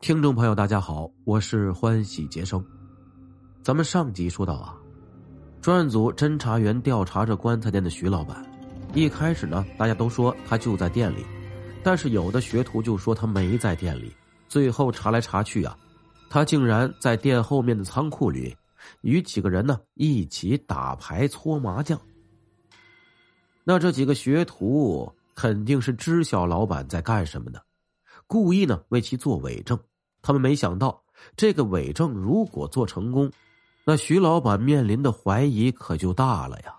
听众朋友，大家好，我是欢喜杰生。咱们上集说到啊，专案组侦查员调查着棺材店的徐老板。一开始呢，大家都说他就在店里，但是有的学徒就说他没在店里。最后查来查去啊，他竟然在店后面的仓库里，与几个人呢一起打牌搓麻将。那这几个学徒肯定是知晓老板在干什么的。故意呢为其做伪证，他们没想到这个伪证如果做成功，那徐老板面临的怀疑可就大了呀。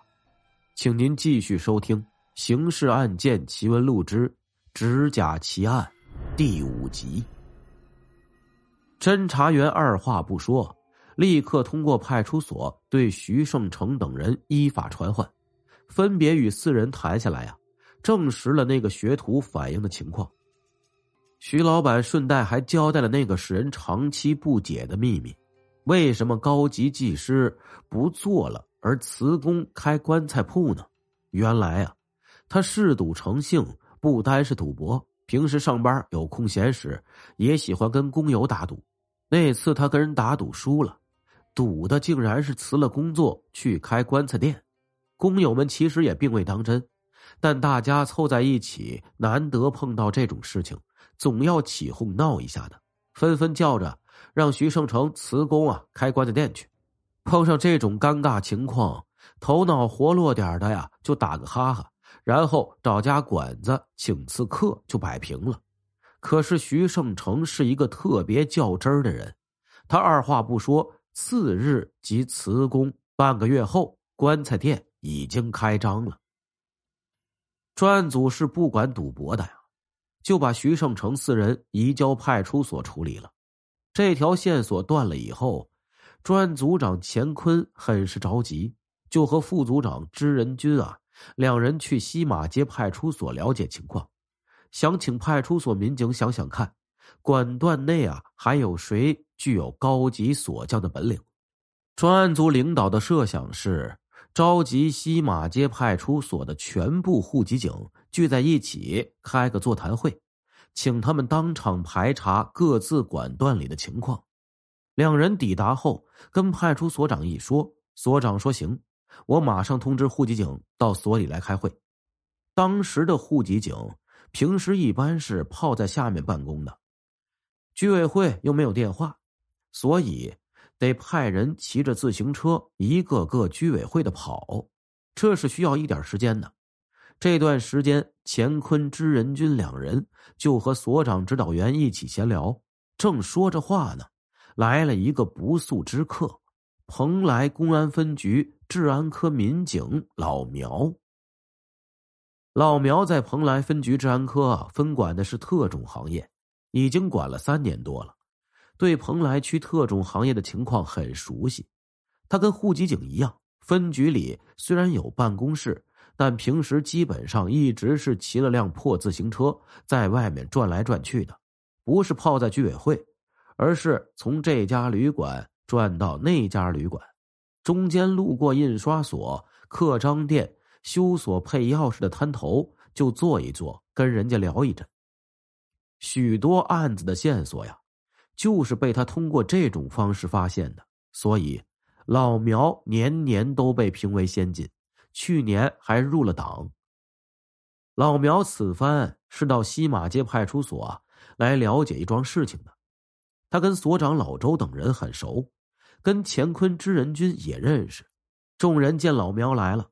请您继续收听《刑事案件奇闻录之指甲奇案》第五集。侦查员二话不说，立刻通过派出所对徐胜成等人依法传唤，分别与四人谈下来呀，证实了那个学徒反映的情况。徐老板顺带还交代了那个使人长期不解的秘密：为什么高级技师不做了，而辞工开棺材铺呢？原来啊，他嗜赌成性，不单是赌博，平时上班有空闲时也喜欢跟工友打赌。那次他跟人打赌输了，赌的竟然是辞了工作去开棺材店。工友们其实也并未当真，但大家凑在一起，难得碰到这种事情。总要起哄闹一下的，纷纷叫着让徐胜成辞工啊，开棺材店去。碰上这种尴尬情况，头脑活络点的呀，就打个哈哈，然后找家馆子请次客就摆平了。可是徐胜成是一个特别较真儿的人，他二话不说，次日即辞工。半个月后，棺材店已经开张了。专案组是不管赌博的呀。就把徐胜成四人移交派出所处理了。这条线索断了以后，专案组长钱坤很是着急，就和副组长支仁军啊两人去西马街派出所了解情况，想请派出所民警想想看，管段内啊还有谁具有高级锁匠的本领。专案组领导的设想是召集西马街派出所的全部户籍警。聚在一起开个座谈会，请他们当场排查各自管段里的情况。两人抵达后，跟派出所长一说，所长说：“行，我马上通知户籍警到所里来开会。”当时的户籍警平时一般是泡在下面办公的，居委会又没有电话，所以得派人骑着自行车一个个居委会的跑，这是需要一点时间的。这段时间，乾坤、知人君两人就和所长、指导员一起闲聊，正说着话呢，来了一个不速之客——蓬莱公安分局治安科民警老苗。老苗在蓬莱分局治安科分管的是特种行业，已经管了三年多了，对蓬莱区特种行业的情况很熟悉。他跟户籍警一样，分局里虽然有办公室。但平时基本上一直是骑了辆破自行车在外面转来转去的，不是泡在居委会，而是从这家旅馆转到那家旅馆，中间路过印刷所、刻章店、修锁配钥匙的摊头，就坐一坐，跟人家聊一阵。许多案子的线索呀，就是被他通过这种方式发现的，所以老苗年年都被评为先进。去年还入了党。老苗此番是到西马街派出所来了解一桩事情的，他跟所长老周等人很熟，跟乾坤知人君也认识。众人见老苗来了，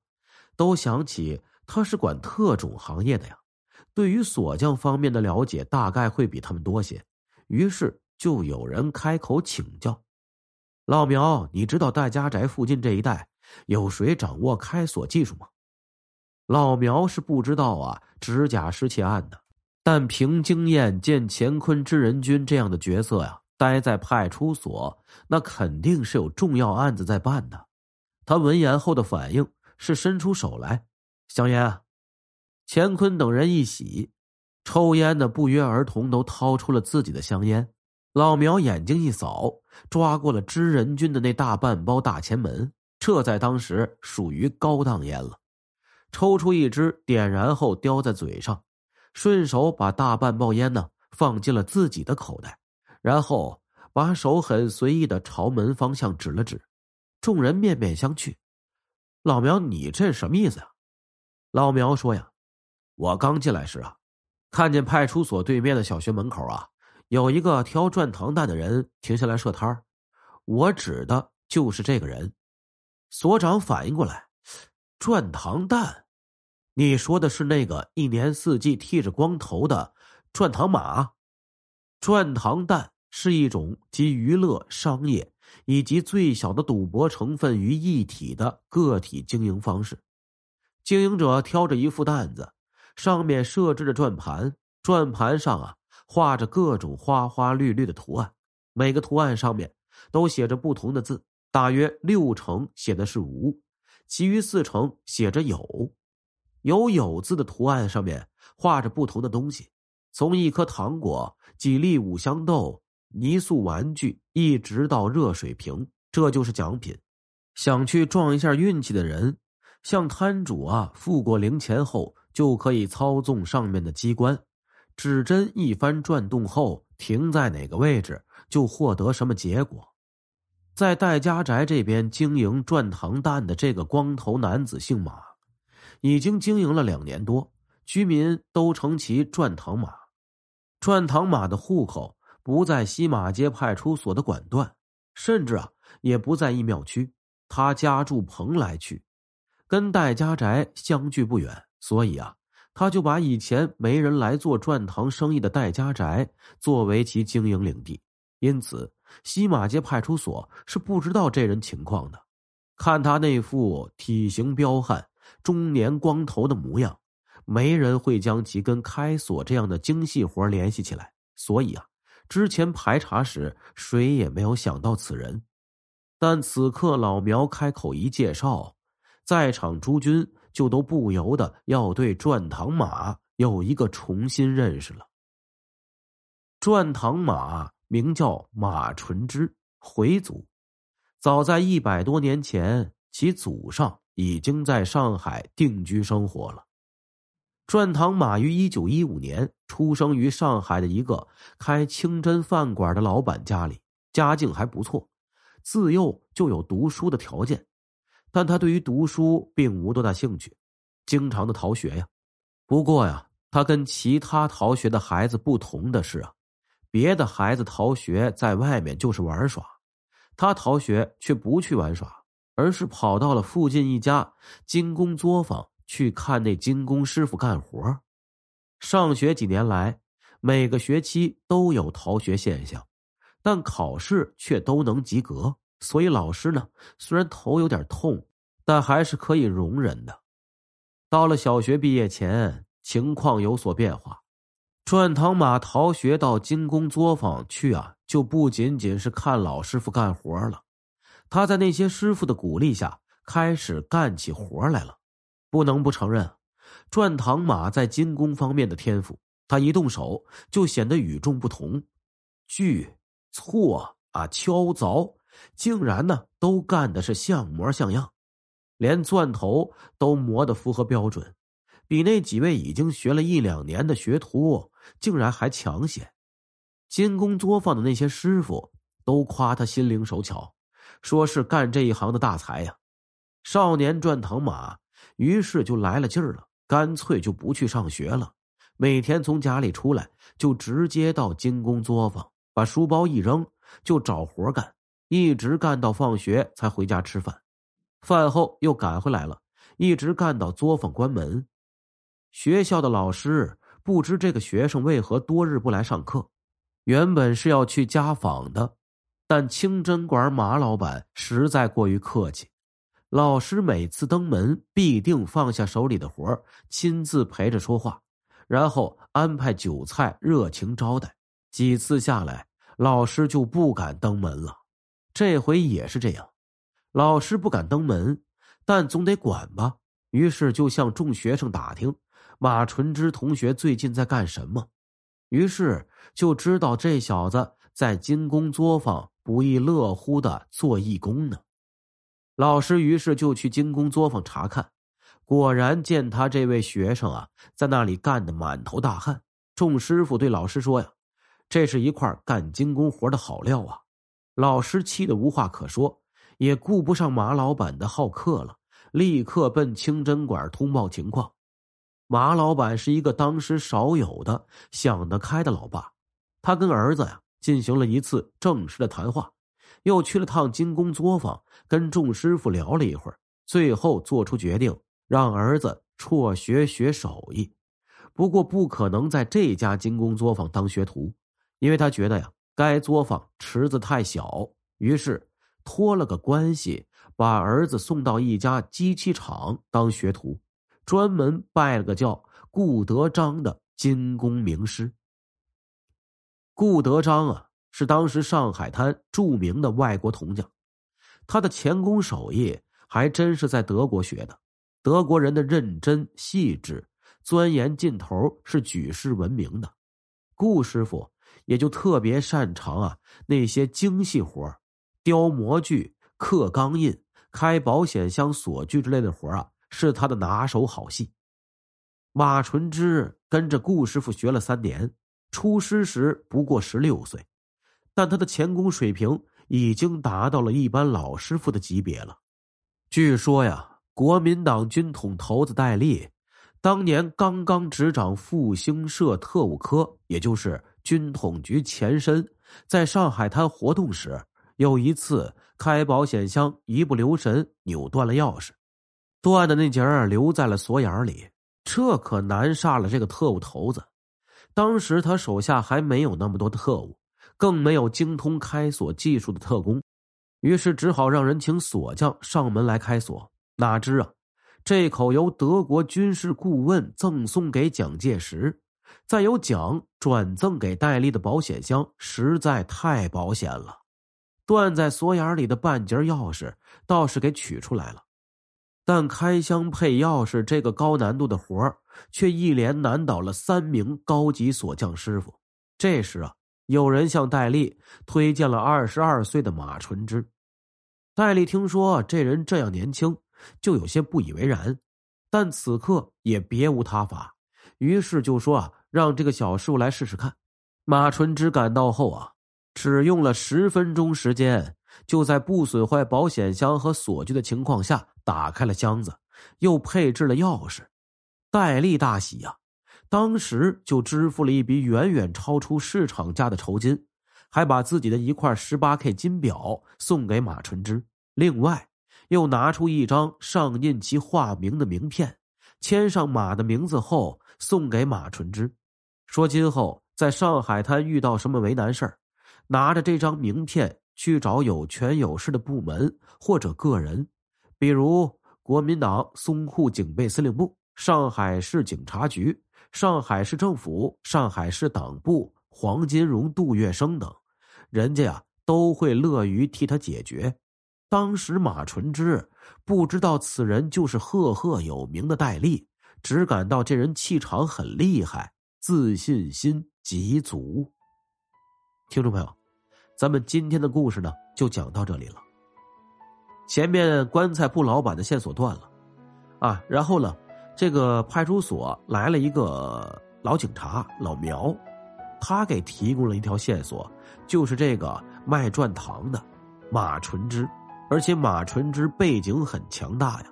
都想起他是管特种行业的呀，对于锁匠方面的了解大概会比他们多些，于是就有人开口请教：“老苗，你知道戴家宅附近这一带？”有谁掌握开锁技术吗？老苗是不知道啊，指甲失窃案的。但凭经验，见乾坤知人君这样的角色呀，待在派出所，那肯定是有重要案子在办的。他闻言后的反应是伸出手来，香烟。乾坤等人一喜，抽烟的不约而同都掏出了自己的香烟。老苗眼睛一扫，抓过了知人君的那大半包大前门。这在当时属于高档烟了，抽出一支，点燃后叼在嘴上，顺手把大半包烟呢放进了自己的口袋，然后把手很随意的朝门方向指了指，众人面面相觑。老苗，你这什么意思呀？老苗说呀，我刚进来时啊，看见派出所对面的小学门口啊，有一个挑转糖蛋的人停下来设摊我指的就是这个人。所长反应过来，转糖蛋，你说的是那个一年四季剃着光头的转糖马？转糖蛋是一种集娱乐、商业以及最小的赌博成分于一体的个体经营方式。经营者挑着一副担子，上面设置着转盘，转盘上啊画着各种花花绿绿的图案，每个图案上面都写着不同的字。大约六成写的是无，其余四成写着有。有有字的图案上面画着不同的东西，从一颗糖果、几粒五香豆、泥塑玩具，一直到热水瓶，这就是奖品。想去撞一下运气的人，向摊主啊付过零钱后，就可以操纵上面的机关，指针一番转动后停在哪个位置，就获得什么结果。在戴家宅这边经营转糖蛋的这个光头男子姓马，已经经营了两年多，居民都称其转糖马。转糖马的户口不在西马街派出所的管段，甚至啊也不在义庙区，他家住蓬莱区，跟戴家宅相距不远，所以啊，他就把以前没人来做转塘生意的戴家宅作为其经营领地，因此。西马街派出所是不知道这人情况的，看他那副体型彪悍、中年光头的模样，没人会将其跟开锁这样的精细活联系起来。所以啊，之前排查时谁也没有想到此人。但此刻老苗开口一介绍，在场诸君就都不由得要对转塘马有一个重新认识了。转塘马。名叫马纯之，回族。早在一百多年前，其祖上已经在上海定居生活了。转塘马于一九一五年出生于上海的一个开清真饭馆的老板家里，家境还不错，自幼就有读书的条件。但他对于读书并无多大兴趣，经常的逃学呀。不过呀，他跟其他逃学的孩子不同的是啊。别的孩子逃学在外面就是玩耍，他逃学却不去玩耍，而是跑到了附近一家金工作坊去看那金工师傅干活。上学几年来，每个学期都有逃学现象，但考试却都能及格，所以老师呢虽然头有点痛，但还是可以容忍的。到了小学毕业前，情况有所变化。转堂马逃学到精工作坊去啊，就不仅仅是看老师傅干活了。他在那些师傅的鼓励下，开始干起活来了。不能不承认，转堂马在精工方面的天赋，他一动手就显得与众不同。锯、锉啊、敲凿，竟然呢都干的是像模像样，连钻头都磨得符合标准。比那几位已经学了一两年的学徒竟然还强些，金工作坊的那些师傅都夸他心灵手巧，说是干这一行的大才呀。少年转堂马，于是就来了劲儿了，干脆就不去上学了，每天从家里出来就直接到金工作坊，把书包一扔就找活干，一直干到放学才回家吃饭，饭后又赶回来了，一直干到作坊关门。学校的老师不知这个学生为何多日不来上课，原本是要去家访的，但清真馆马老板实在过于客气，老师每次登门必定放下手里的活亲自陪着说话，然后安排酒菜热情招待。几次下来，老师就不敢登门了。这回也是这样，老师不敢登门，但总得管吧，于是就向众学生打听。马纯之同学最近在干什么？于是就知道这小子在金工作坊不亦乐乎的做义工呢。老师于是就去金工作坊查看，果然见他这位学生啊在那里干的满头大汗。众师傅对老师说：“呀，这是一块干精工活的好料啊！老师气得无话可说，也顾不上马老板的好客了，立刻奔清真馆通报情况。马老板是一个当时少有的想得开的老爸，他跟儿子呀进行了一次正式的谈话，又去了趟精工作坊，跟众师傅聊了一会儿，最后做出决定，让儿子辍学学手艺。不过不可能在这家精工作坊当学徒，因为他觉得呀，该作坊池子太小，于是托了个关系，把儿子送到一家机器厂当学徒。专门拜了个叫顾德章的金工名师。顾德章啊，是当时上海滩著名的外国铜匠，他的钳工手艺还真是在德国学的。德国人的认真细致、钻研劲头是举世闻名的。顾师傅也就特别擅长啊那些精细活雕模具、刻钢印、开保险箱锁具之类的活啊。是他的拿手好戏。马纯之跟着顾师傅学了三年，出师时不过十六岁，但他的钳工水平已经达到了一般老师傅的级别了。据说呀，国民党军统头子戴笠，当年刚刚执掌复兴社特务科，也就是军统局前身，在上海滩活动时，有一次开保险箱一不留神扭断了钥匙。断的那节儿留在了锁眼里，这可难煞了这个特务头子。当时他手下还没有那么多的特务，更没有精通开锁技术的特工，于是只好让人请锁匠上门来开锁。哪知啊，这口由德国军事顾问赠送给蒋介石，再由蒋转赠给戴笠的保险箱实在太保险了，断在锁眼里的半截钥匙倒是给取出来了。但开箱配钥匙这个高难度的活儿，却一连难倒了三名高级锁匠师傅。这时啊，有人向戴笠推荐了二十二岁的马纯之。戴笠听说这人这样年轻，就有些不以为然，但此刻也别无他法，于是就说啊，让这个小师傅来试试看。马纯之赶到后啊，只用了十分钟时间。就在不损坏保险箱和锁具的情况下，打开了箱子，又配置了钥匙。戴笠大喜呀，当时就支付了一笔远远超出市场价的酬金，还把自己的一块十八 K 金表送给马纯之。另外，又拿出一张上印其化名的名片，签上马的名字后送给马纯之，说今后在上海滩遇到什么为难事儿，拿着这张名片。去找有权有势的部门或者个人，比如国民党淞沪警备司令部、上海市警察局、上海市政府、上海市党部、黄金荣、杜月笙等，人家呀都会乐于替他解决。当时马纯之不知道此人就是赫赫有名的戴笠，只感到这人气场很厉害，自信心极足。听众朋友。咱们今天的故事呢，就讲到这里了。前面棺材铺老板的线索断了，啊，然后呢，这个派出所来了一个老警察老苗，他给提供了一条线索，就是这个卖转糖的马纯之，而且马纯之背景很强大呀，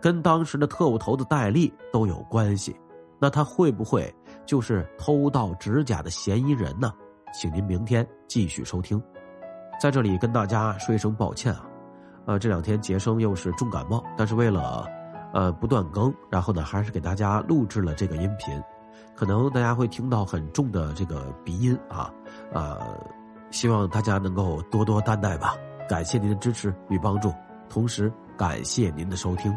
跟当时的特务头子戴笠都有关系。那他会不会就是偷盗指甲的嫌疑人呢？请您明天继续收听，在这里跟大家说一声抱歉啊，呃，这两天杰生又是重感冒，但是为了呃不断更，然后呢还是给大家录制了这个音频，可能大家会听到很重的这个鼻音啊，呃，希望大家能够多多担待吧，感谢您的支持与帮助，同时感谢您的收听。